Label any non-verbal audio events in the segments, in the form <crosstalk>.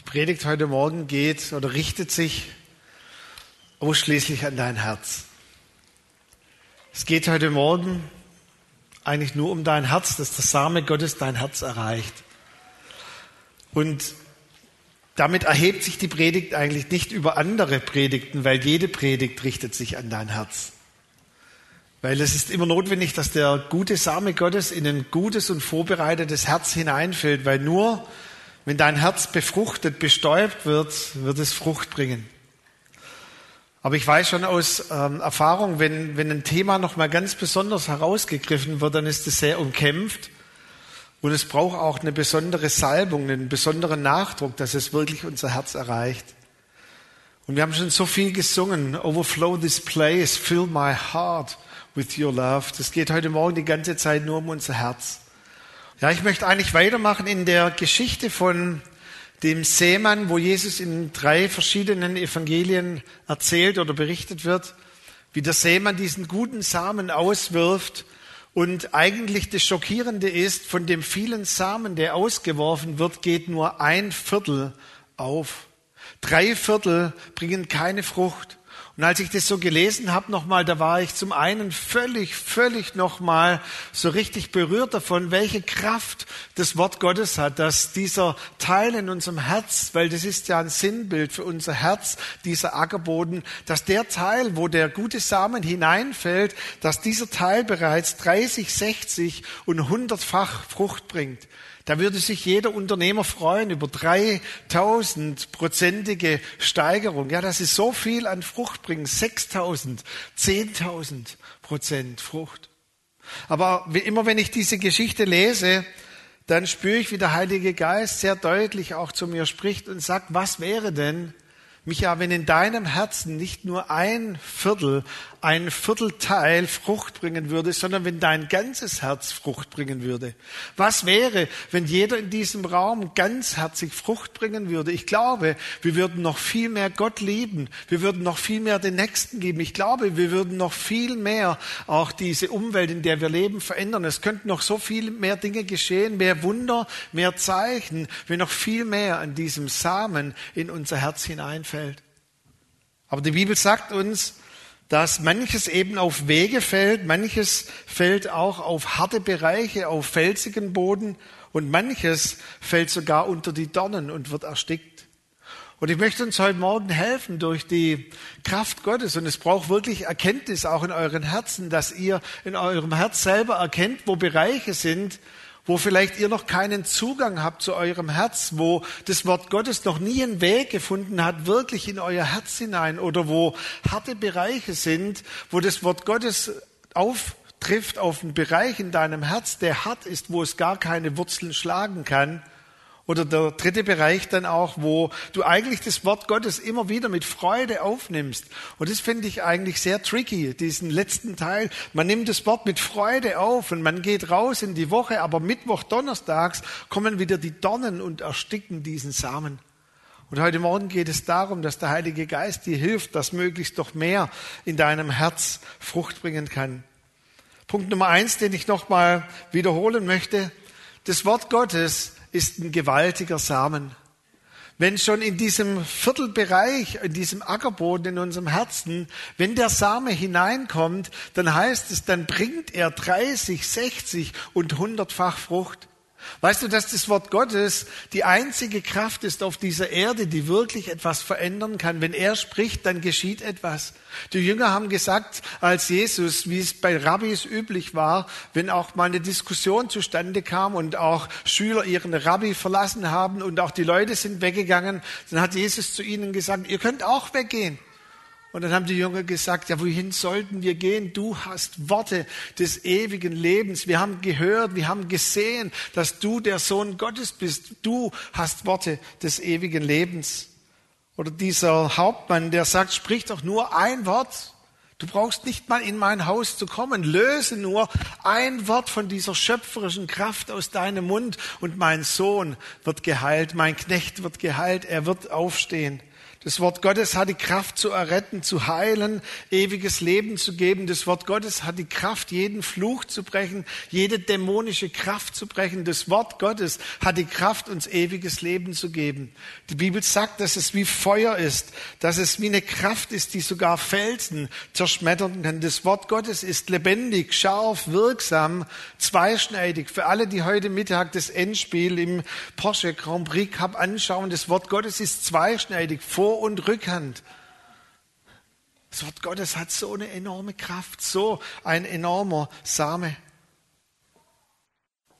Die Predigt heute Morgen geht oder richtet sich ausschließlich an dein Herz. Es geht heute Morgen eigentlich nur um dein Herz, dass der Same Gottes dein Herz erreicht. Und damit erhebt sich die Predigt eigentlich nicht über andere Predigten, weil jede Predigt richtet sich an dein Herz. Weil es ist immer notwendig, dass der gute Same Gottes in ein gutes und vorbereitetes Herz hineinfällt, weil nur wenn dein Herz befruchtet, bestäubt wird, wird es Frucht bringen. Aber ich weiß schon aus ähm, Erfahrung, wenn, wenn ein Thema nochmal ganz besonders herausgegriffen wird, dann ist es sehr umkämpft. Und es braucht auch eine besondere Salbung, einen besonderen Nachdruck, dass es wirklich unser Herz erreicht. Und wir haben schon so viel gesungen. Overflow this place, fill my heart with your love. Das geht heute Morgen die ganze Zeit nur um unser Herz. Ja, ich möchte eigentlich weitermachen in der Geschichte von dem Seemann, wo Jesus in drei verschiedenen Evangelien erzählt oder berichtet wird, wie der Seemann diesen guten Samen auswirft. Und eigentlich das Schockierende ist, von dem vielen Samen, der ausgeworfen wird, geht nur ein Viertel auf. Drei Viertel bringen keine Frucht. Und als ich das so gelesen habe nochmal, da war ich zum einen völlig, völlig nochmal so richtig berührt davon, welche Kraft das Wort Gottes hat, dass dieser Teil in unserem Herz, weil das ist ja ein Sinnbild für unser Herz, dieser Ackerboden, dass der Teil, wo der gute Samen hineinfällt, dass dieser Teil bereits 30, 60 und 100-fach Frucht bringt. Da würde sich jeder Unternehmer freuen über 3000 prozentige Steigerung. Ja, das ist so viel an Frucht bringen. 6000, 10.000 Prozent Frucht. Aber immer wenn ich diese Geschichte lese, dann spüre ich, wie der Heilige Geist sehr deutlich auch zu mir spricht und sagt, was wäre denn, Micha, wenn in deinem Herzen nicht nur ein Viertel, ein Viertelteil Frucht bringen würde, sondern wenn dein ganzes Herz Frucht bringen würde. Was wäre, wenn jeder in diesem Raum ganzherzig Frucht bringen würde? Ich glaube, wir würden noch viel mehr Gott lieben. Wir würden noch viel mehr den Nächsten geben. Ich glaube, wir würden noch viel mehr auch diese Umwelt, in der wir leben, verändern. Es könnten noch so viel mehr Dinge geschehen, mehr Wunder, mehr Zeichen, wenn noch viel mehr an diesem Samen in unser Herz hineinfällt. Aber die Bibel sagt uns, dass manches eben auf Wege fällt, manches fällt auch auf harte Bereiche, auf felsigen Boden und manches fällt sogar unter die Dornen und wird erstickt. Und ich möchte uns heute Morgen helfen durch die Kraft Gottes. Und es braucht wirklich Erkenntnis auch in euren Herzen, dass ihr in eurem Herz selber erkennt, wo Bereiche sind, wo vielleicht ihr noch keinen Zugang habt zu eurem Herz, wo das Wort Gottes noch nie einen Weg gefunden hat, wirklich in euer Herz hinein oder wo harte Bereiche sind, wo das Wort Gottes auftrifft auf einen Bereich in deinem Herz, der hart ist, wo es gar keine Wurzeln schlagen kann. Oder der dritte Bereich dann auch, wo du eigentlich das Wort Gottes immer wieder mit Freude aufnimmst. Und das finde ich eigentlich sehr tricky, diesen letzten Teil. Man nimmt das Wort mit Freude auf und man geht raus in die Woche, aber Mittwoch, Donnerstags kommen wieder die Dornen und ersticken diesen Samen. Und heute Morgen geht es darum, dass der Heilige Geist dir hilft, dass möglichst doch mehr in deinem Herz Frucht bringen kann. Punkt Nummer eins, den ich nochmal wiederholen möchte. Das Wort Gottes ist ein gewaltiger Samen. Wenn schon in diesem Viertelbereich, in diesem Ackerboden in unserem Herzen, wenn der Same hineinkommt, dann heißt es, dann bringt er 30, 60 und 100-fach Frucht. Weißt du, dass das Wort Gottes die einzige Kraft ist auf dieser Erde, die wirklich etwas verändern kann? Wenn er spricht, dann geschieht etwas. Die Jünger haben gesagt, als Jesus, wie es bei Rabbis üblich war, wenn auch mal eine Diskussion zustande kam und auch Schüler ihren Rabbi verlassen haben und auch die Leute sind weggegangen, dann hat Jesus zu ihnen gesagt, ihr könnt auch weggehen. Und dann haben die Jünger gesagt, ja, wohin sollten wir gehen? Du hast Worte des ewigen Lebens. Wir haben gehört, wir haben gesehen, dass du der Sohn Gottes bist. Du hast Worte des ewigen Lebens. Oder dieser Hauptmann, der sagt, sprich doch nur ein Wort. Du brauchst nicht mal in mein Haus zu kommen. Löse nur ein Wort von dieser schöpferischen Kraft aus deinem Mund und mein Sohn wird geheilt, mein Knecht wird geheilt, er wird aufstehen. Das Wort Gottes hat die Kraft zu erretten, zu heilen, ewiges Leben zu geben. Das Wort Gottes hat die Kraft, jeden Fluch zu brechen, jede dämonische Kraft zu brechen. Das Wort Gottes hat die Kraft, uns ewiges Leben zu geben. Die Bibel sagt, dass es wie Feuer ist, dass es wie eine Kraft ist, die sogar Felsen zerschmettern kann. Das Wort Gottes ist lebendig, scharf, wirksam, zweischneidig. Für alle, die heute Mittag das Endspiel im Porsche Grand Prix Cup anschauen, das Wort Gottes ist zweischneidig, vor vor- und Rückhand. Das Wort Gottes hat so eine enorme Kraft, so ein enormer Same.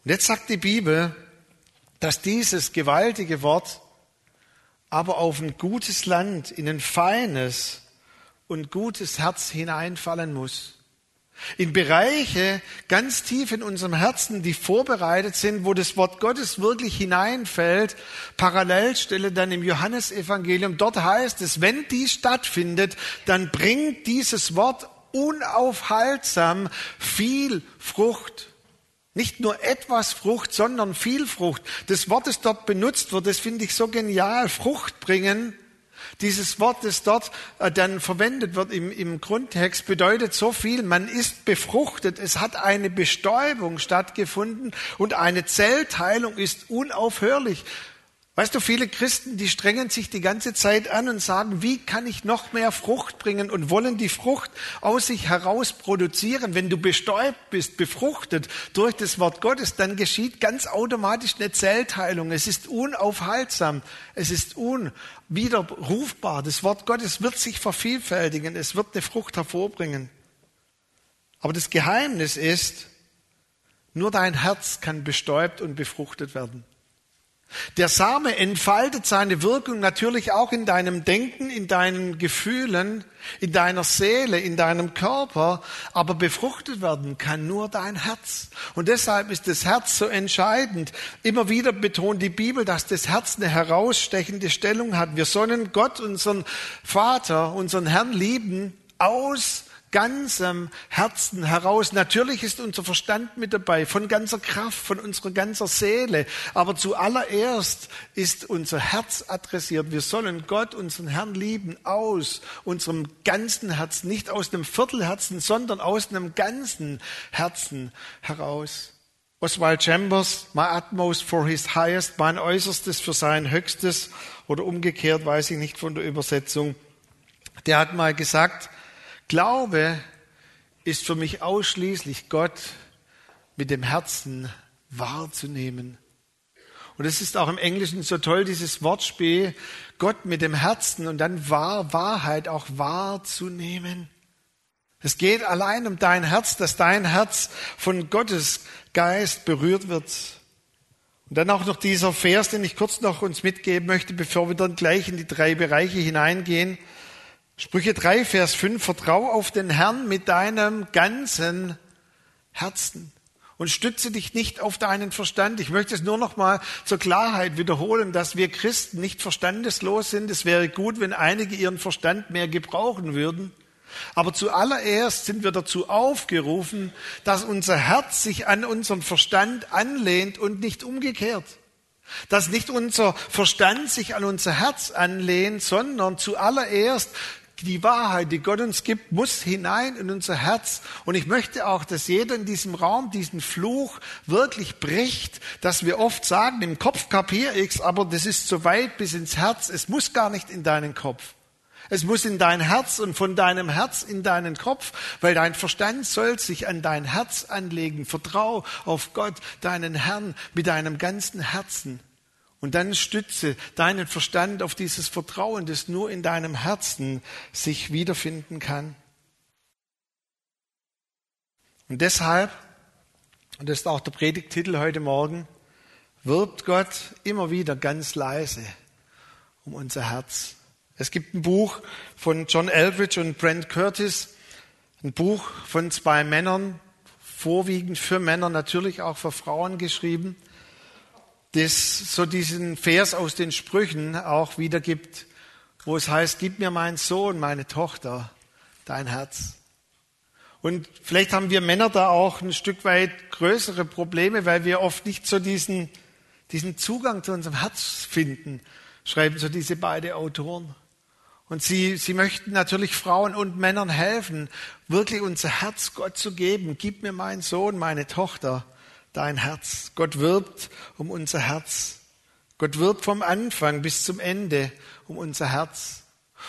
Und jetzt sagt die Bibel, dass dieses gewaltige Wort aber auf ein gutes Land, in ein feines und gutes Herz hineinfallen muss in Bereiche ganz tief in unserem Herzen, die vorbereitet sind, wo das Wort Gottes wirklich hineinfällt. Parallelstelle dann im Johannesevangelium. Dort heißt es, wenn dies stattfindet, dann bringt dieses Wort unaufhaltsam viel Frucht. Nicht nur etwas Frucht, sondern viel Frucht. Das Wort, das dort benutzt wird, das finde ich so genial. Frucht bringen dieses Wort, das dort äh, dann verwendet wird im, im Grundtext, bedeutet so viel. Man ist befruchtet. Es hat eine Bestäubung stattgefunden und eine Zellteilung ist unaufhörlich. Weißt du, viele Christen, die strengen sich die ganze Zeit an und sagen, wie kann ich noch mehr Frucht bringen und wollen die Frucht aus sich heraus produzieren. Wenn du bestäubt bist, befruchtet durch das Wort Gottes, dann geschieht ganz automatisch eine Zellteilung. Es ist unaufhaltsam. Es ist unwiderrufbar. Das Wort Gottes wird sich vervielfältigen. Es wird eine Frucht hervorbringen. Aber das Geheimnis ist, nur dein Herz kann bestäubt und befruchtet werden. Der Same entfaltet seine Wirkung natürlich auch in deinem Denken, in deinen Gefühlen, in deiner Seele, in deinem Körper, aber befruchtet werden kann nur dein Herz. Und deshalb ist das Herz so entscheidend. Immer wieder betont die Bibel, dass das Herz eine herausstechende Stellung hat. Wir sollen Gott, unseren Vater, unseren Herrn lieben aus ganzem Herzen heraus. Natürlich ist unser Verstand mit dabei, von ganzer Kraft, von unserer ganzer Seele. Aber zuallererst ist unser Herz adressiert. Wir sollen Gott, unseren Herrn lieben, aus unserem ganzen Herzen, nicht aus einem Viertelherzen, sondern aus einem ganzen Herzen heraus. Oswald Chambers, my utmost for his highest, mein Äußerstes für sein Höchstes oder umgekehrt, weiß ich nicht von der Übersetzung. Der hat mal gesagt, Glaube ist für mich ausschließlich Gott mit dem Herzen wahrzunehmen. Und es ist auch im Englischen so toll, dieses Wortspiel, Gott mit dem Herzen und dann wahr, Wahrheit auch wahrzunehmen. Es geht allein um dein Herz, dass dein Herz von Gottes Geist berührt wird. Und dann auch noch dieser Vers, den ich kurz noch uns mitgeben möchte, bevor wir dann gleich in die drei Bereiche hineingehen. Sprüche 3, Vers 5, vertrau auf den Herrn mit deinem ganzen Herzen und stütze dich nicht auf deinen Verstand. Ich möchte es nur noch mal zur Klarheit wiederholen, dass wir Christen nicht verstandeslos sind. Es wäre gut, wenn einige ihren Verstand mehr gebrauchen würden. Aber zuallererst sind wir dazu aufgerufen, dass unser Herz sich an unseren Verstand anlehnt und nicht umgekehrt. Dass nicht unser Verstand sich an unser Herz anlehnt, sondern zuallererst die Wahrheit, die Gott uns gibt, muss hinein in unser Herz. Und ich möchte auch, dass jeder in diesem Raum diesen Fluch wirklich bricht, dass wir oft sagen, im Kopf kapiere ich's, aber das ist zu weit bis ins Herz. Es muss gar nicht in deinen Kopf. Es muss in dein Herz und von deinem Herz in deinen Kopf, weil dein Verstand soll sich an dein Herz anlegen. Vertrau auf Gott, deinen Herrn, mit deinem ganzen Herzen. Und dann stütze deinen Verstand auf dieses Vertrauen, das nur in deinem Herzen sich wiederfinden kann. Und deshalb, und das ist auch der Predigtitel heute Morgen, wirbt Gott immer wieder ganz leise um unser Herz. Es gibt ein Buch von John Eldridge und Brent Curtis, ein Buch von zwei Männern, vorwiegend für Männer, natürlich auch für Frauen geschrieben das so diesen Vers aus den Sprüchen auch wiedergibt, wo es heißt, gib mir mein Sohn, meine Tochter, dein Herz. Und vielleicht haben wir Männer da auch ein Stück weit größere Probleme, weil wir oft nicht so diesen, diesen Zugang zu unserem Herz finden, schreiben so diese beiden Autoren. Und sie, sie möchten natürlich Frauen und Männern helfen, wirklich unser Herz Gott zu geben. Gib mir meinen Sohn, meine Tochter, dein Herz. Gott wirbt um unser Herz. Gott wirbt vom Anfang bis zum Ende um unser Herz.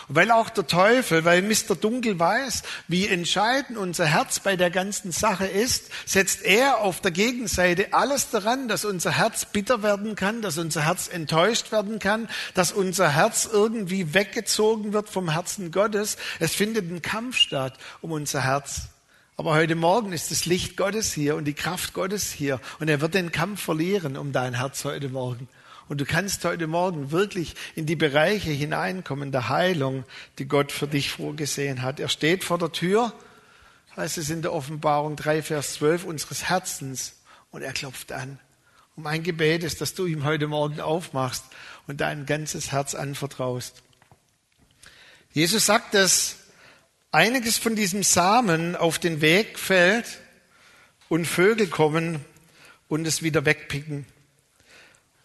Und weil auch der Teufel, weil Mr. Dunkel weiß, wie entscheidend unser Herz bei der ganzen Sache ist, setzt er auf der Gegenseite alles daran, dass unser Herz bitter werden kann, dass unser Herz enttäuscht werden kann, dass unser Herz irgendwie weggezogen wird vom Herzen Gottes. Es findet ein Kampf statt um unser Herz. Aber heute Morgen ist das Licht Gottes hier und die Kraft Gottes hier und er wird den Kampf verlieren um dein Herz heute Morgen. Und du kannst heute Morgen wirklich in die Bereiche hineinkommen der Heilung, die Gott für dich vorgesehen hat. Er steht vor der Tür, heißt es in der Offenbarung 3, Vers 12 unseres Herzens und er klopft an. Und mein Gebet ist, dass du ihm heute Morgen aufmachst und dein ganzes Herz anvertraust. Jesus sagt, dass einiges von diesem Samen auf den Weg fällt und Vögel kommen und es wieder wegpicken.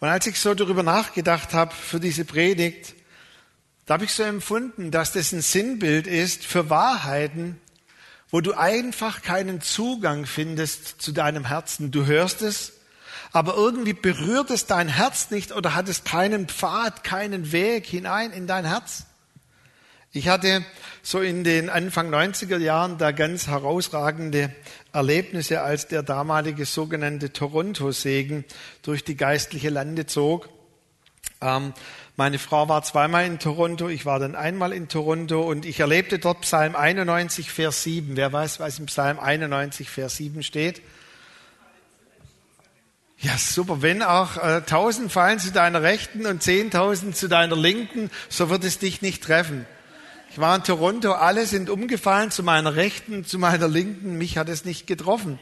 Und als ich so darüber nachgedacht habe für diese Predigt, da habe ich so empfunden, dass das ein Sinnbild ist für Wahrheiten, wo du einfach keinen Zugang findest zu deinem Herzen. Du hörst es, aber irgendwie berührt es dein Herz nicht oder hat es keinen Pfad, keinen Weg hinein in dein Herz. Ich hatte so in den Anfang 90er Jahren da ganz herausragende Erlebnisse, als der damalige sogenannte Toronto-Segen durch die geistliche Lande zog. Ähm, meine Frau war zweimal in Toronto, ich war dann einmal in Toronto und ich erlebte dort Psalm 91, Vers 7. Wer weiß, was im Psalm 91, Vers 7 steht? Ja, super. Wenn auch äh, tausend fallen zu deiner Rechten und zehntausend zu deiner Linken, so wird es dich nicht treffen. Ich war in Toronto, alle sind umgefallen zu meiner Rechten, zu meiner Linken, mich hat es nicht getroffen.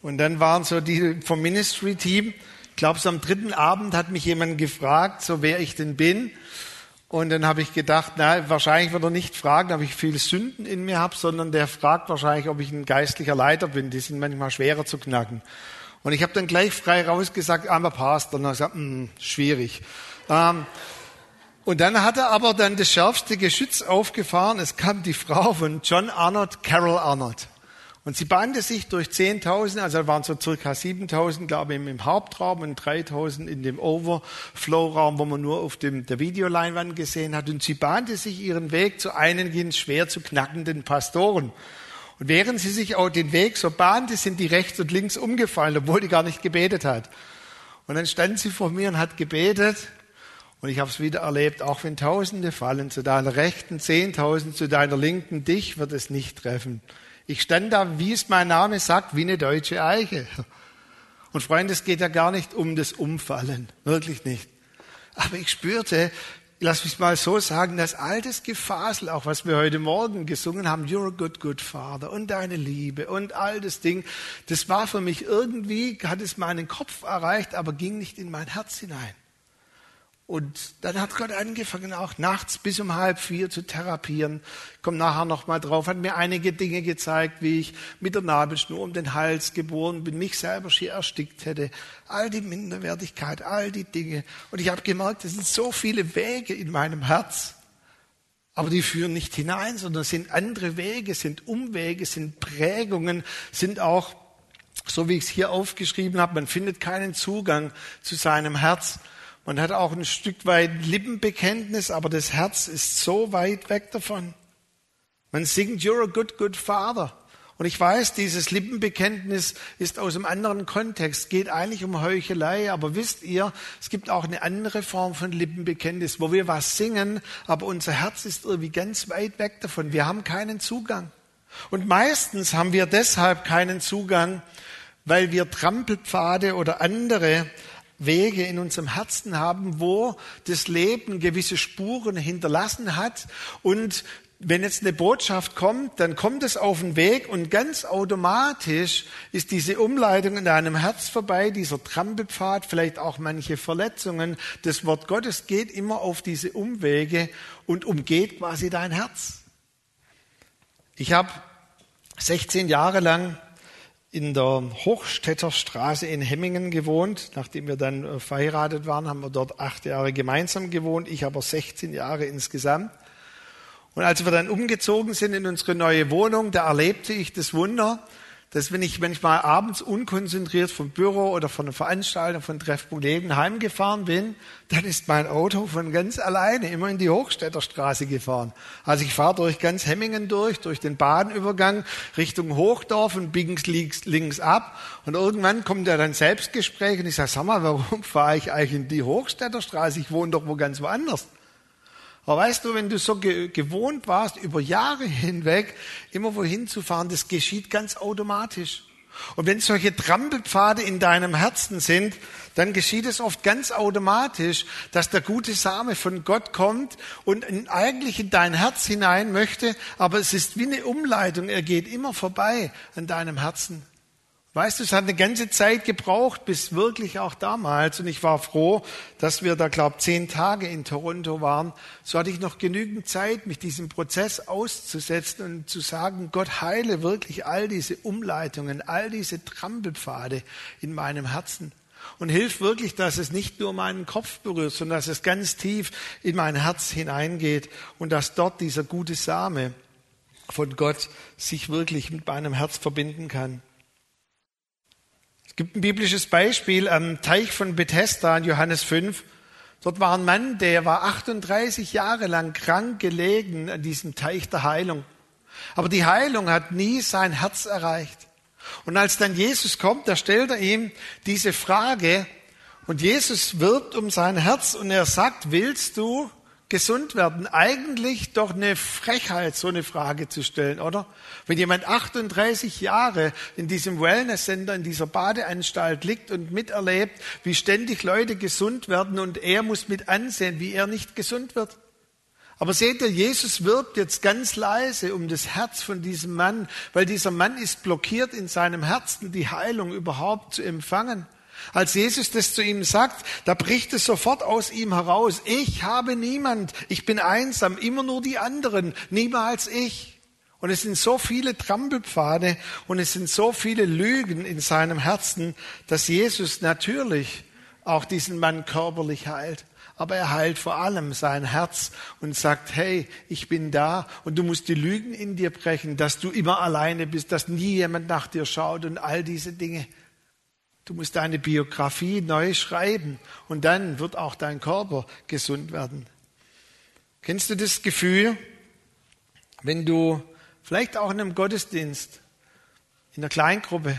Und dann waren so die vom Ministry-Team, ich glaube, so am dritten Abend hat mich jemand gefragt, so wer ich denn bin. Und dann habe ich gedacht, na, wahrscheinlich wird er nicht fragen, ob ich viele Sünden in mir habe, sondern der fragt wahrscheinlich, ob ich ein geistlicher Leiter bin. Die sind manchmal schwerer zu knacken. Und ich habe dann gleich frei rausgesagt, I'm a Pastor. Und er sagt, hm, schwierig. Ähm, und dann hat er aber dann das schärfste Geschütz aufgefahren. Es kam die Frau von John Arnott, Carol Arnott. Und sie bahnte sich durch 10.000, also waren so circa 7.000, glaube ich, im Hauptraum und 3.000 in dem Overflow-Raum, wo man nur auf dem, der Videoleinwand gesehen hat. Und sie bahnte sich ihren Weg zu einigen schwer zu knackenden Pastoren. Und während sie sich auch den Weg so bahnte, sind die rechts und links umgefallen, obwohl die gar nicht gebetet hat. Und dann stand sie vor mir und hat gebetet. Und ich habe es wieder erlebt, auch wenn Tausende fallen zu deiner Rechten, Zehntausend zu deiner Linken, dich wird es nicht treffen. Ich stand da, wie es mein Name sagt, wie eine deutsche Eiche. Und Freunde, es geht ja gar nicht um das Umfallen, wirklich nicht. Aber ich spürte, lass mich mal so sagen, das altes Gefasel, auch was wir heute Morgen gesungen haben, You're a good, good Father und deine Liebe und all das Ding, das war für mich irgendwie, hat es meinen Kopf erreicht, aber ging nicht in mein Herz hinein. Und dann hat Gott angefangen, auch nachts bis um halb vier zu therapieren. Ich komme nachher nochmal drauf, hat mir einige Dinge gezeigt, wie ich mit der Nabelschnur um den Hals geboren bin, mich selber schier erstickt hätte. All die Minderwertigkeit, all die Dinge. Und ich habe gemerkt, es sind so viele Wege in meinem Herz. Aber die führen nicht hinein, sondern sind andere Wege, sind Umwege, sind Prägungen, sind auch, so wie ich es hier aufgeschrieben habe, man findet keinen Zugang zu seinem Herz. Man hat auch ein Stück weit Lippenbekenntnis, aber das Herz ist so weit weg davon. Man singt, You're a good, good Father. Und ich weiß, dieses Lippenbekenntnis ist aus einem anderen Kontext, geht eigentlich um Heuchelei, aber wisst ihr, es gibt auch eine andere Form von Lippenbekenntnis, wo wir was singen, aber unser Herz ist irgendwie ganz weit weg davon. Wir haben keinen Zugang. Und meistens haben wir deshalb keinen Zugang, weil wir Trampelpfade oder andere Wege in unserem Herzen haben, wo das Leben gewisse Spuren hinterlassen hat. Und wenn jetzt eine Botschaft kommt, dann kommt es auf den Weg und ganz automatisch ist diese Umleitung in deinem Herz vorbei, dieser Trampelpfad, vielleicht auch manche Verletzungen. Das Wort Gottes geht immer auf diese Umwege und umgeht quasi dein Herz. Ich habe 16 Jahre lang in der Hochstädter Straße in Hemmingen gewohnt. Nachdem wir dann äh, verheiratet waren, haben wir dort acht Jahre gemeinsam gewohnt. Ich aber 16 Jahre insgesamt. Und als wir dann umgezogen sind in unsere neue Wohnung, da erlebte ich das Wunder, dass wenn ich manchmal abends unkonzentriert vom Büro oder von einer Veranstaltung, von Treffkollegen heimgefahren bin, dann ist mein Auto von ganz alleine immer in die Hochstädter Straße gefahren. Also ich fahre durch ganz Hemmingen durch, durch den Bahnübergang Richtung Hochdorf und biegen links, links ab. Und irgendwann kommt ja dann Selbstgespräch und ich sage, sag mal, warum <laughs> fahre ich eigentlich in die Hochstädter Straße? Ich wohne doch wo ganz woanders. Aber weißt du, wenn du so ge gewohnt warst, über Jahre hinweg immer wohin zu fahren, das geschieht ganz automatisch. Und wenn solche Trampelpfade in deinem Herzen sind, dann geschieht es oft ganz automatisch, dass der gute Same von Gott kommt und eigentlich in dein Herz hinein möchte, aber es ist wie eine Umleitung, er geht immer vorbei an deinem Herzen. Weißt du, es hat eine ganze Zeit gebraucht, bis wirklich auch damals. Und ich war froh, dass wir da, glaub, zehn Tage in Toronto waren. So hatte ich noch genügend Zeit, mich diesem Prozess auszusetzen und zu sagen, Gott heile wirklich all diese Umleitungen, all diese Trampelpfade in meinem Herzen. Und hilf wirklich, dass es nicht nur meinen Kopf berührt, sondern dass es ganz tief in mein Herz hineingeht und dass dort dieser gute Same von Gott sich wirklich mit meinem Herz verbinden kann. Es gibt ein biblisches Beispiel am Teich von Bethesda in Johannes 5. Dort war ein Mann, der war 38 Jahre lang krank gelegen an diesem Teich der Heilung. Aber die Heilung hat nie sein Herz erreicht. Und als dann Jesus kommt, da stellt er ihm diese Frage und Jesus wirbt um sein Herz und er sagt, willst du gesund werden. Eigentlich doch eine Frechheit, so eine Frage zu stellen, oder? Wenn jemand 38 Jahre in diesem Wellness-Center, in dieser Badeanstalt liegt und miterlebt, wie ständig Leute gesund werden und er muss mit ansehen, wie er nicht gesund wird. Aber seht ihr, Jesus wirbt jetzt ganz leise um das Herz von diesem Mann, weil dieser Mann ist blockiert in seinem Herzen, die Heilung überhaupt zu empfangen. Als Jesus das zu ihm sagt, da bricht es sofort aus ihm heraus. Ich habe niemand. Ich bin einsam. Immer nur die anderen. Niemals ich. Und es sind so viele Trampelpfade und es sind so viele Lügen in seinem Herzen, dass Jesus natürlich auch diesen Mann körperlich heilt. Aber er heilt vor allem sein Herz und sagt, hey, ich bin da und du musst die Lügen in dir brechen, dass du immer alleine bist, dass nie jemand nach dir schaut und all diese Dinge. Du musst deine Biografie neu schreiben und dann wird auch dein Körper gesund werden. Kennst du das Gefühl, wenn du vielleicht auch in einem Gottesdienst, in einer Kleingruppe,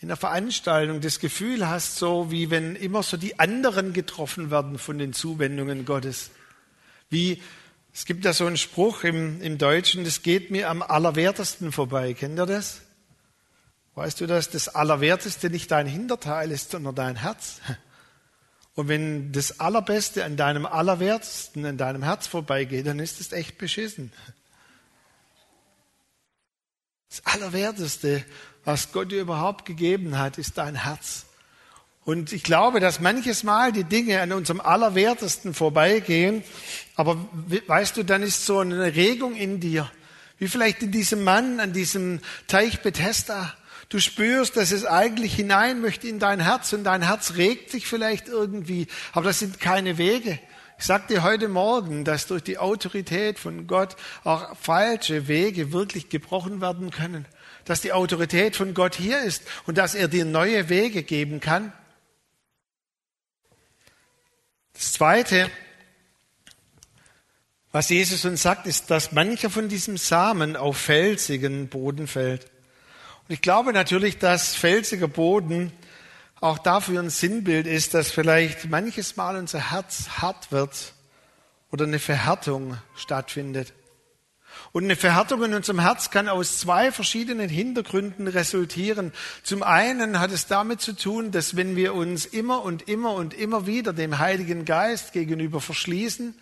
in einer Veranstaltung das Gefühl hast, so wie wenn immer so die anderen getroffen werden von den Zuwendungen Gottes. Wie, es gibt da so einen Spruch im, im Deutschen, das geht mir am allerwertesten vorbei. Kennt ihr das? Weißt du, dass das Allerwerteste nicht dein Hinterteil ist, sondern dein Herz? <laughs> Und wenn das Allerbeste an deinem Allerwertesten, an deinem Herz vorbeigeht, dann ist es echt beschissen. <laughs> Das Allerwerteste, was Gott dir überhaupt gegeben hat, ist dein Herz. Und ich glaube, dass manches Mal die Dinge an unserem Allerwertesten vorbeigehen, aber weißt du, dann ist so eine Regung in dir, wie vielleicht in diesem Mann an diesem Teich Bethesda, Du spürst, dass es eigentlich hinein möchte in dein Herz und dein Herz regt sich vielleicht irgendwie, aber das sind keine Wege. Ich sagte dir heute Morgen, dass durch die Autorität von Gott auch falsche Wege wirklich gebrochen werden können. Dass die Autorität von Gott hier ist und dass er dir neue Wege geben kann. Das Zweite, was Jesus uns sagt, ist, dass mancher von diesem Samen auf felsigen Boden fällt. Und ich glaube natürlich, dass felsiger Boden auch dafür ein Sinnbild ist, dass vielleicht manches Mal unser Herz hart wird oder eine Verhärtung stattfindet. Und eine Verhärtung in unserem Herz kann aus zwei verschiedenen Hintergründen resultieren. Zum einen hat es damit zu tun, dass wenn wir uns immer und immer und immer wieder dem Heiligen Geist gegenüber verschließen,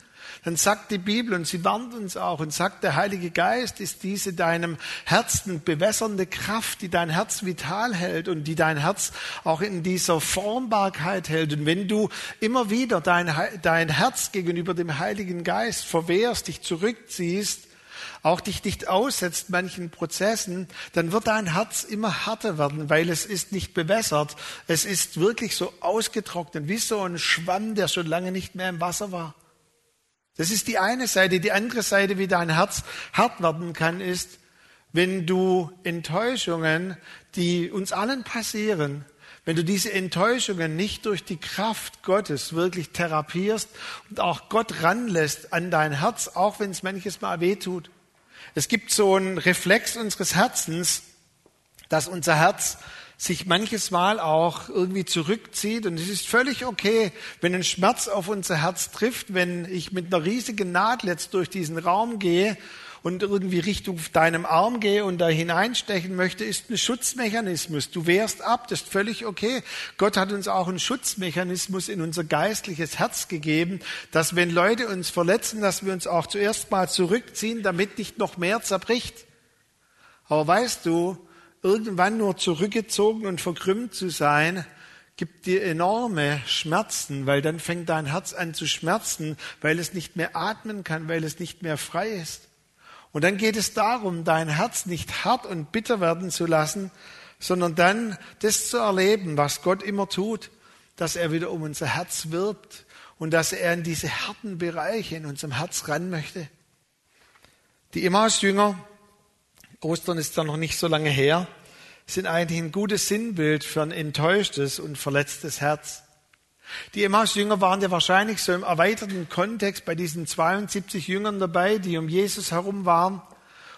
dann sagt die Bibel und sie warnt uns auch und sagt, der Heilige Geist ist diese deinem Herzen bewässernde Kraft, die dein Herz vital hält und die dein Herz auch in dieser Formbarkeit hält. Und wenn du immer wieder dein, dein Herz gegenüber dem Heiligen Geist verwehrst, dich zurückziehst, auch dich nicht aussetzt manchen Prozessen, dann wird dein Herz immer härter werden, weil es ist nicht bewässert. Es ist wirklich so ausgetrocknet, wie so ein Schwamm, der schon lange nicht mehr im Wasser war. Das ist die eine Seite. Die andere Seite, wie dein Herz hart werden kann, ist, wenn du Enttäuschungen, die uns allen passieren, wenn du diese Enttäuschungen nicht durch die Kraft Gottes wirklich therapierst und auch Gott ranlässt an dein Herz, auch wenn es manches Mal wehtut. Es gibt so einen Reflex unseres Herzens, dass unser Herz sich manches Mal auch irgendwie zurückzieht. Und es ist völlig okay, wenn ein Schmerz auf unser Herz trifft, wenn ich mit einer riesigen Nadel jetzt durch diesen Raum gehe und irgendwie Richtung deinem Arm gehe und da hineinstechen möchte, ist ein Schutzmechanismus. Du wehrst ab, das ist völlig okay. Gott hat uns auch einen Schutzmechanismus in unser geistliches Herz gegeben, dass wenn Leute uns verletzen, dass wir uns auch zuerst mal zurückziehen, damit nicht noch mehr zerbricht. Aber weißt du, irgendwann nur zurückgezogen und verkrümmt zu sein, gibt dir enorme Schmerzen, weil dann fängt dein Herz an zu schmerzen, weil es nicht mehr atmen kann, weil es nicht mehr frei ist. Und dann geht es darum, dein Herz nicht hart und bitter werden zu lassen, sondern dann das zu erleben, was Gott immer tut, dass er wieder um unser Herz wirbt und dass er in diese harten Bereiche in unserem Herz ran möchte. Die Emmaus-Jünger, Ostern ist da noch nicht so lange her, sind eigentlich ein gutes Sinnbild für ein enttäuschtes und verletztes Herz. Die Emmaus-Jünger waren ja wahrscheinlich so im erweiterten Kontext bei diesen 72 Jüngern dabei, die um Jesus herum waren.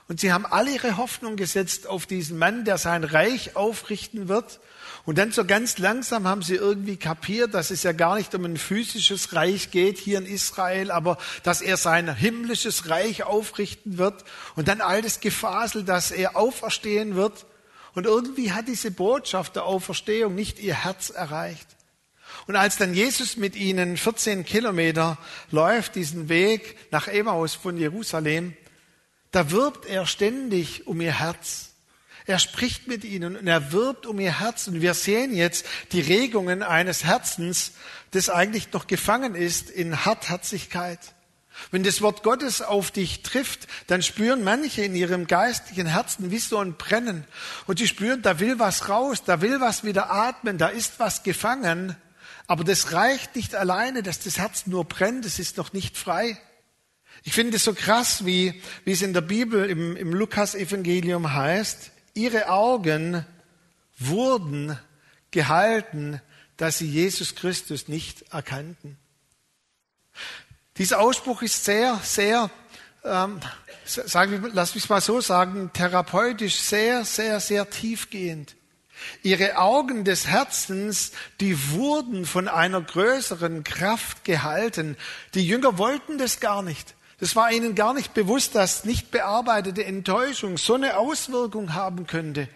Und sie haben alle ihre Hoffnung gesetzt auf diesen Mann, der sein Reich aufrichten wird. Und dann so ganz langsam haben sie irgendwie kapiert, dass es ja gar nicht um ein physisches Reich geht hier in Israel, aber dass er sein himmlisches Reich aufrichten wird. Und dann all das Gefasel, dass er auferstehen wird. Und irgendwie hat diese Botschaft der Auferstehung nicht ihr Herz erreicht. Und als dann Jesus mit ihnen 14 Kilometer läuft, diesen Weg nach Emmaus von Jerusalem, da wirbt er ständig um ihr Herz. Er spricht mit ihnen und er wirbt um ihr Herz. Und wir sehen jetzt die Regungen eines Herzens, das eigentlich noch gefangen ist in Hartherzigkeit. Wenn das Wort Gottes auf dich trifft, dann spüren manche in ihrem geistlichen Herzen wie so ein Brennen. Und sie spüren, da will was raus, da will was wieder atmen, da ist was gefangen. Aber das reicht nicht alleine, dass das Herz nur brennt, es ist noch nicht frei. Ich finde es so krass, wie, wie es in der Bibel im, im Lukas-Evangelium heißt, ihre Augen wurden gehalten, dass sie Jesus Christus nicht erkannten. Dieser Ausspruch ist sehr, sehr, ähm, sagen, lass mich mal so sagen, therapeutisch sehr, sehr, sehr tiefgehend. Ihre Augen des Herzens, die wurden von einer größeren Kraft gehalten. Die Jünger wollten das gar nicht. Das war ihnen gar nicht bewusst, dass nicht bearbeitete Enttäuschung so eine Auswirkung haben könnte.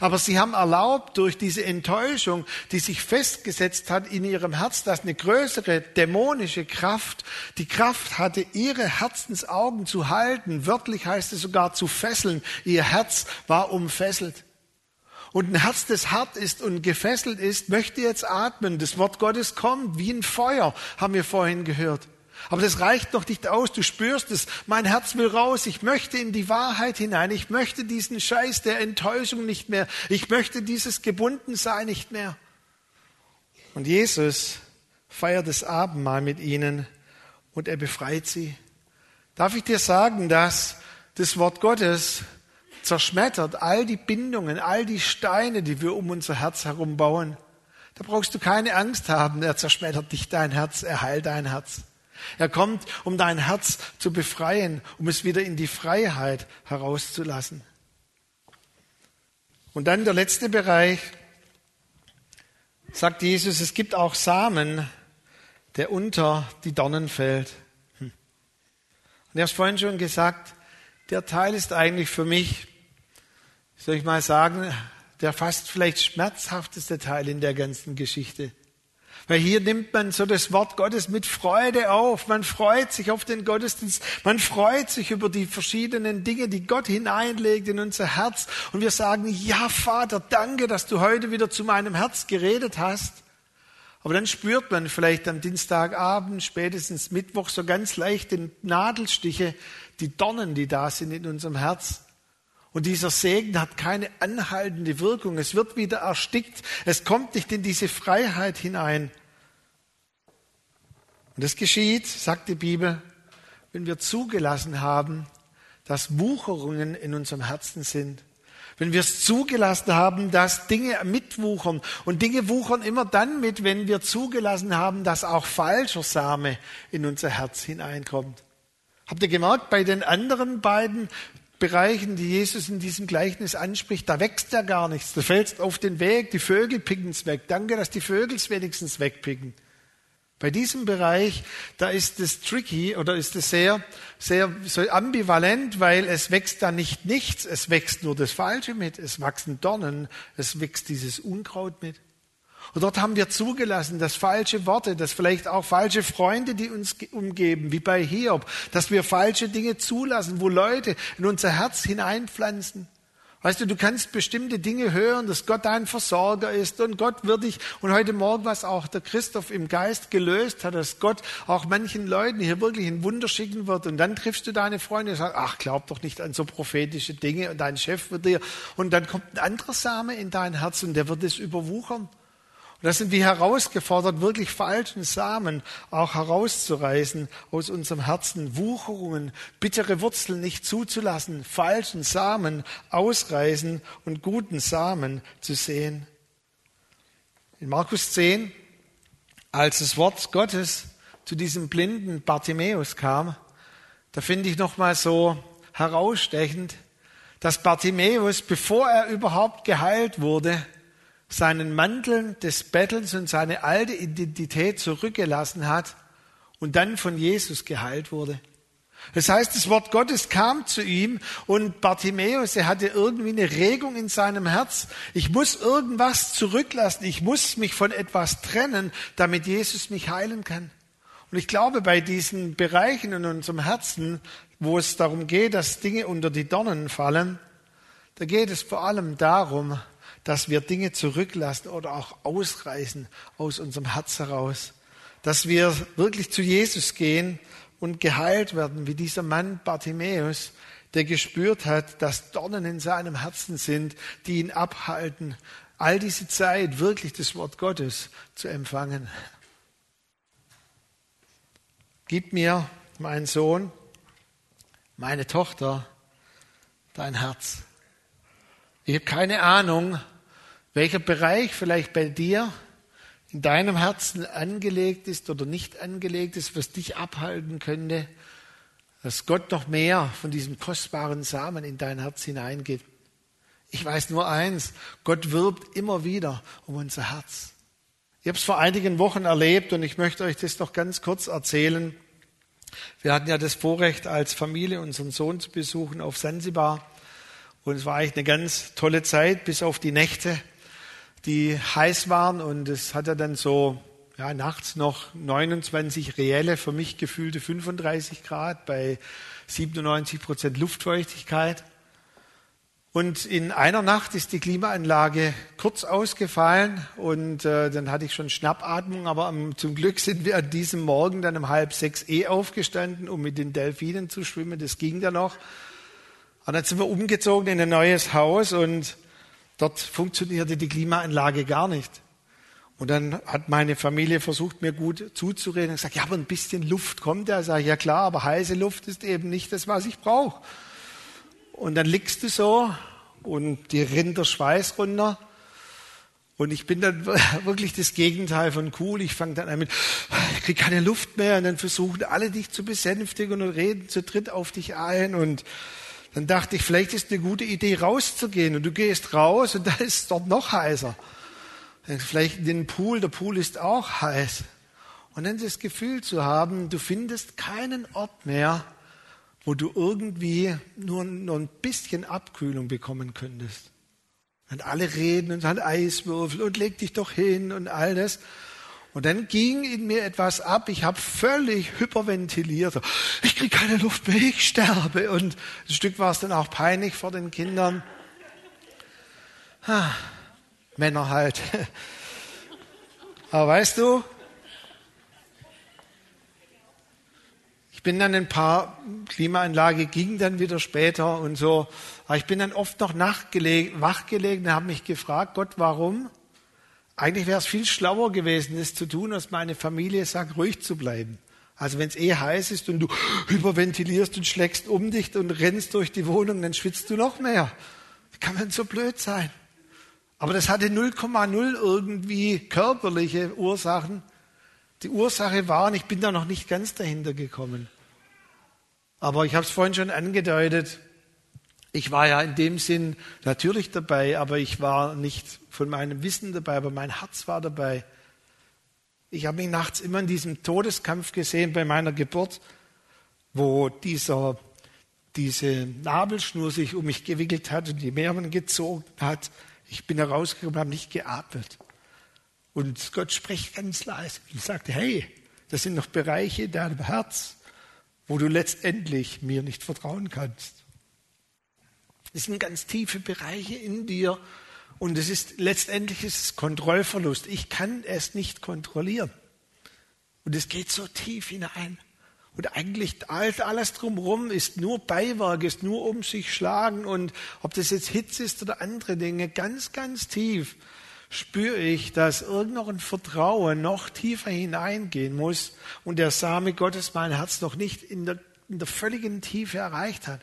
Aber sie haben erlaubt, durch diese Enttäuschung, die sich festgesetzt hat in ihrem Herz, dass eine größere dämonische Kraft die Kraft hatte, ihre Herzensaugen zu halten. Wörtlich heißt es sogar zu fesseln. Ihr Herz war umfesselt. Und ein Herz, das hart ist und gefesselt ist, möchte jetzt atmen. Das Wort Gottes kommt wie ein Feuer, haben wir vorhin gehört. Aber das reicht noch nicht aus. Du spürst es. Mein Herz will raus. Ich möchte in die Wahrheit hinein. Ich möchte diesen Scheiß der Enttäuschung nicht mehr. Ich möchte dieses Gebundensein nicht mehr. Und Jesus feiert das Abendmahl mit ihnen und er befreit sie. Darf ich dir sagen, dass das Wort Gottes zerschmettert all die Bindungen, all die Steine, die wir um unser Herz herum bauen. Da brauchst du keine Angst haben. Er zerschmettert nicht dein Herz, er heilt dein Herz. Er kommt, um dein Herz zu befreien, um es wieder in die Freiheit herauszulassen. Und dann der letzte Bereich, sagt Jesus, es gibt auch Samen, der unter die Dornen fällt. Hm. Und er hat vorhin schon gesagt, der Teil ist eigentlich für mich soll ich mal sagen, der fast vielleicht schmerzhafteste Teil in der ganzen Geschichte. Weil hier nimmt man so das Wort Gottes mit Freude auf. Man freut sich auf den Gottesdienst. Man freut sich über die verschiedenen Dinge, die Gott hineinlegt in unser Herz. Und wir sagen, ja Vater, danke, dass du heute wieder zu meinem Herz geredet hast. Aber dann spürt man vielleicht am Dienstagabend, spätestens Mittwoch so ganz leicht den Nadelstiche, die Dornen, die da sind in unserem Herz. Und dieser Segen hat keine anhaltende Wirkung. Es wird wieder erstickt. Es kommt nicht in diese Freiheit hinein. Und das geschieht, sagt die Bibel, wenn wir zugelassen haben, dass Wucherungen in unserem Herzen sind. Wenn wir es zugelassen haben, dass Dinge mitwuchern. Und Dinge wuchern immer dann mit, wenn wir zugelassen haben, dass auch falscher Same in unser Herz hineinkommt. Habt ihr gemerkt, bei den anderen beiden Bereichen, die Jesus in diesem Gleichnis anspricht, da wächst ja gar nichts. Da fällt auf den Weg, die Vögel picken es weg. Danke, dass die Vögel es wenigstens wegpicken. Bei diesem Bereich, da ist es tricky oder ist es sehr, sehr so ambivalent, weil es wächst da nicht nichts, es wächst nur das Falsche mit, es wachsen Dornen, es wächst dieses Unkraut mit. Und dort haben wir zugelassen, dass falsche Worte, dass vielleicht auch falsche Freunde, die uns umgeben, wie bei Hiob, dass wir falsche Dinge zulassen, wo Leute in unser Herz hineinpflanzen. Weißt du, du kannst bestimmte Dinge hören, dass Gott dein Versorger ist und Gott wird dich, und heute Morgen, was auch der Christoph im Geist gelöst hat, dass Gott auch manchen Leuten hier wirklich ein Wunder schicken wird. Und dann triffst du deine Freunde und sagst, ach, glaub doch nicht an so prophetische Dinge und dein Chef wird dir, und dann kommt ein anderer Same in dein Herz und der wird es überwuchern. Und da sind wir herausgefordert, wirklich falschen Samen auch herauszureißen aus unserem Herzen, Wucherungen, bittere Wurzeln nicht zuzulassen, falschen Samen ausreißen und guten Samen zu sehen. In Markus 10, als das Wort Gottes zu diesem blinden Bartimäus kam, da finde ich nochmal so herausstechend, dass Bartimäus, bevor er überhaupt geheilt wurde, seinen Mantel des Bettelns und seine alte Identität zurückgelassen hat und dann von Jesus geheilt wurde. Das heißt, das Wort Gottes kam zu ihm und Bartimäus, er hatte irgendwie eine Regung in seinem Herz. Ich muss irgendwas zurücklassen. Ich muss mich von etwas trennen, damit Jesus mich heilen kann. Und ich glaube, bei diesen Bereichen in unserem Herzen, wo es darum geht, dass Dinge unter die Dornen fallen, da geht es vor allem darum, dass wir Dinge zurücklassen oder auch ausreißen aus unserem Herz heraus. Dass wir wirklich zu Jesus gehen und geheilt werden, wie dieser Mann Bartimäus, der gespürt hat, dass Dornen in seinem Herzen sind, die ihn abhalten, all diese Zeit wirklich das Wort Gottes zu empfangen. Gib mir, mein Sohn, meine Tochter, dein Herz. Ich habe keine Ahnung, welcher Bereich vielleicht bei dir in deinem Herzen angelegt ist oder nicht angelegt ist, was dich abhalten könnte, dass Gott noch mehr von diesem kostbaren Samen in dein Herz hineingibt. Ich weiß nur eins, Gott wirbt immer wieder um unser Herz. Ich habe es vor einigen Wochen erlebt und ich möchte euch das noch ganz kurz erzählen. Wir hatten ja das Vorrecht, als Familie unseren Sohn zu besuchen auf Sansibar. Und es war eigentlich eine ganz tolle Zeit, bis auf die Nächte die heiß waren und es hatte dann so ja, nachts noch 29 reelle, für mich gefühlte 35 Grad bei 97 Prozent Luftfeuchtigkeit. Und in einer Nacht ist die Klimaanlage kurz ausgefallen und äh, dann hatte ich schon Schnappatmung, aber um, zum Glück sind wir an diesem Morgen dann um halb sechs eh aufgestanden, um mit den Delfinen zu schwimmen. Das ging dann noch. Und dann sind wir umgezogen in ein neues Haus und Dort funktionierte die Klimaanlage gar nicht. Und dann hat meine Familie versucht, mir gut zuzureden und gesagt, ja, aber ein bisschen Luft kommt ja. Ich sage, ja klar, aber heiße Luft ist eben nicht das, was ich brauche. Und dann liegst du so und dir rinnt der Schweiß runter. Und ich bin dann <laughs> wirklich das Gegenteil von cool. Ich fange dann an mit, ich kriege keine Luft mehr. Und dann versuchen alle dich zu besänftigen und reden zu dritt auf dich ein. Und dann dachte ich, vielleicht ist eine gute Idee, rauszugehen. Und du gehst raus und <laughs> da ist es dort noch heißer. Vielleicht in den Pool, der Pool ist auch heiß. Und dann das Gefühl zu haben, du findest keinen Ort mehr, wo du irgendwie nur, nur ein bisschen Abkühlung bekommen könntest. Und alle reden und hat Eiswürfel und leg dich doch hin und all das. Und dann ging in mir etwas ab. Ich habe völlig hyperventiliert. Ich kriege keine Luft mehr, ich sterbe. Und ein Stück war es dann auch peinlich vor den Kindern. Ha, Männer halt. Aber weißt du, ich bin dann ein paar Klimaanlage ging dann wieder später und so. Aber ich bin dann oft noch wachgelegen und habe mich gefragt, Gott, warum? Eigentlich wäre es viel schlauer gewesen, das zu tun, als meine Familie sagt, ruhig zu bleiben. Also wenn es eh heiß ist und du hyperventilierst und schlägst um dich und rennst durch die Wohnung, dann schwitzt du noch mehr. Wie kann man so blöd sein? Aber das hatte 0,0 irgendwie körperliche Ursachen. Die Ursache war, und ich bin da noch nicht ganz dahinter gekommen. Aber ich habe es vorhin schon angedeutet, ich war ja in dem Sinn natürlich dabei, aber ich war nicht von meinem Wissen dabei, aber mein Herz war dabei. Ich habe mich nachts immer in diesem Todeskampf gesehen bei meiner Geburt, wo dieser, diese Nabelschnur sich um mich gewickelt hat und die Meeren gezogen hat. Ich bin herausgekommen, habe nicht geatmet. Und Gott spricht ganz leise und sagte, hey, das sind noch Bereiche in deinem Herz, wo du letztendlich mir nicht vertrauen kannst. Das sind ganz tiefe Bereiche in dir und es ist letztendlich ist es Kontrollverlust. Ich kann es nicht kontrollieren. Und es geht so tief hinein. Und eigentlich alles drumherum ist nur Beiwerk, ist nur um sich schlagen. Und ob das jetzt Hitze ist oder andere Dinge, ganz, ganz tief spüre ich, dass irgendwo ein Vertrauen noch tiefer hineingehen muss und der Same Gottes mein Herz noch nicht in der, in der völligen Tiefe erreicht hat.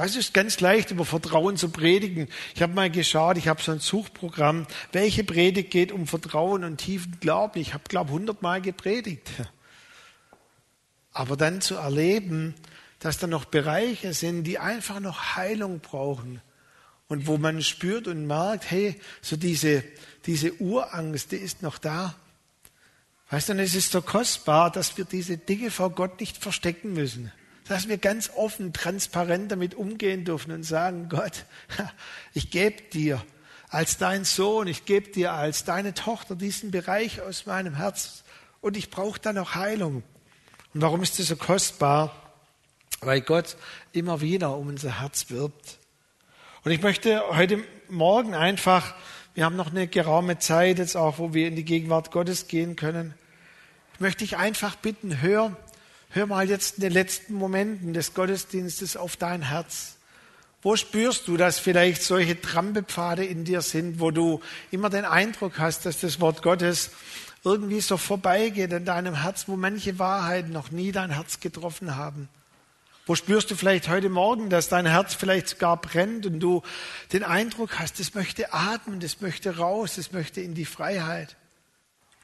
Es ist ganz leicht, über Vertrauen zu predigen. Ich habe mal geschaut, ich habe so ein Suchprogramm, welche Predigt geht um Vertrauen und tiefen Glauben. Ich habe, glaube hundertmal gepredigt. <laughs> Aber dann zu erleben, dass da noch Bereiche sind, die einfach noch Heilung brauchen. Und wo man spürt und merkt, hey, so diese, diese Urangst, die ist noch da. Weißt du, und es ist so kostbar, dass wir diese Dinge vor Gott nicht verstecken müssen dass wir ganz offen, transparent damit umgehen dürfen und sagen, Gott, <laughs> ich gebe dir als dein Sohn, ich gebe dir als deine Tochter diesen Bereich aus meinem Herz und ich brauche da noch Heilung. Und warum ist das so kostbar? Weil Gott immer wieder um unser Herz wirbt. Und ich möchte heute Morgen einfach, wir haben noch eine geraume Zeit jetzt auch, wo wir in die Gegenwart Gottes gehen können. Ich möchte dich einfach bitten, hör Hör mal jetzt in den letzten Momenten des Gottesdienstes auf dein Herz. Wo spürst du, dass vielleicht solche Trampelpfade in dir sind, wo du immer den Eindruck hast, dass das Wort Gottes irgendwie so vorbeigeht in deinem Herz, wo manche Wahrheiten noch nie dein Herz getroffen haben? Wo spürst du vielleicht heute Morgen, dass dein Herz vielleicht sogar brennt und du den Eindruck hast, es möchte atmen, es möchte raus, es möchte in die Freiheit?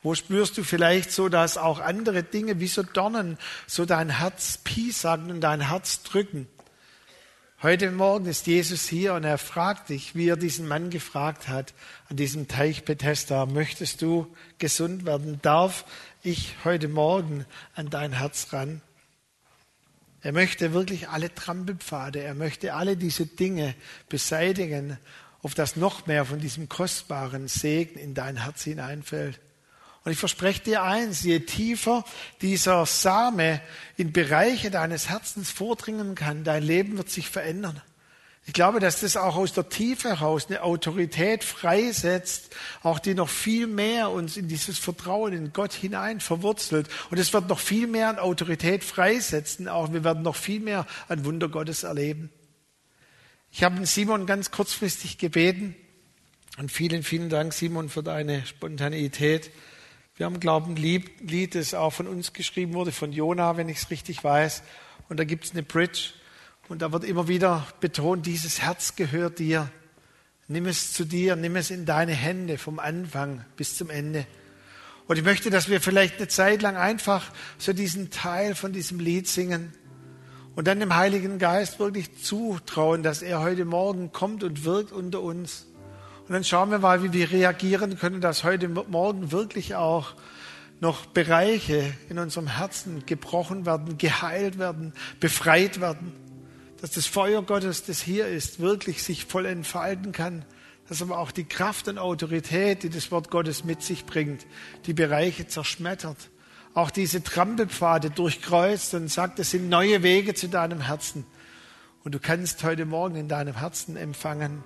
Wo spürst du vielleicht so, dass auch andere Dinge wie so Dornen so dein Herz piesacken und dein Herz drücken? Heute Morgen ist Jesus hier und er fragt dich, wie er diesen Mann gefragt hat an diesem Teich Bethesda, möchtest du gesund werden? Darf ich heute Morgen an dein Herz ran? Er möchte wirklich alle Trampelpfade, er möchte alle diese Dinge beseitigen, auf das noch mehr von diesem kostbaren Segen in dein Herz hineinfällt. Und ich verspreche dir eins, je tiefer dieser Same in Bereiche deines Herzens vordringen kann, dein Leben wird sich verändern. Ich glaube, dass das auch aus der Tiefe heraus eine Autorität freisetzt, auch die noch viel mehr uns in dieses Vertrauen in Gott hinein verwurzelt. Und es wird noch viel mehr an Autorität freisetzen, auch wir werden noch viel mehr an Wunder Gottes erleben. Ich habe Simon ganz kurzfristig gebeten und vielen, vielen Dank, Simon, für deine Spontaneität. Wir haben, glaube ein Lied, das auch von uns geschrieben wurde, von Jona, wenn ich es richtig weiß. Und da gibt es eine Bridge. Und da wird immer wieder betont, dieses Herz gehört dir. Nimm es zu dir, nimm es in deine Hände vom Anfang bis zum Ende. Und ich möchte, dass wir vielleicht eine Zeit lang einfach so diesen Teil von diesem Lied singen und dann dem Heiligen Geist wirklich zutrauen, dass er heute Morgen kommt und wirkt unter uns. Und dann schauen wir mal, wie wir reagieren können, dass heute Morgen wirklich auch noch Bereiche in unserem Herzen gebrochen werden, geheilt werden, befreit werden. Dass das Feuer Gottes, das hier ist, wirklich sich voll entfalten kann. Dass aber auch die Kraft und Autorität, die das Wort Gottes mit sich bringt, die Bereiche zerschmettert. Auch diese Trampelpfade durchkreuzt und sagt, es sind neue Wege zu deinem Herzen. Und du kannst heute Morgen in deinem Herzen empfangen,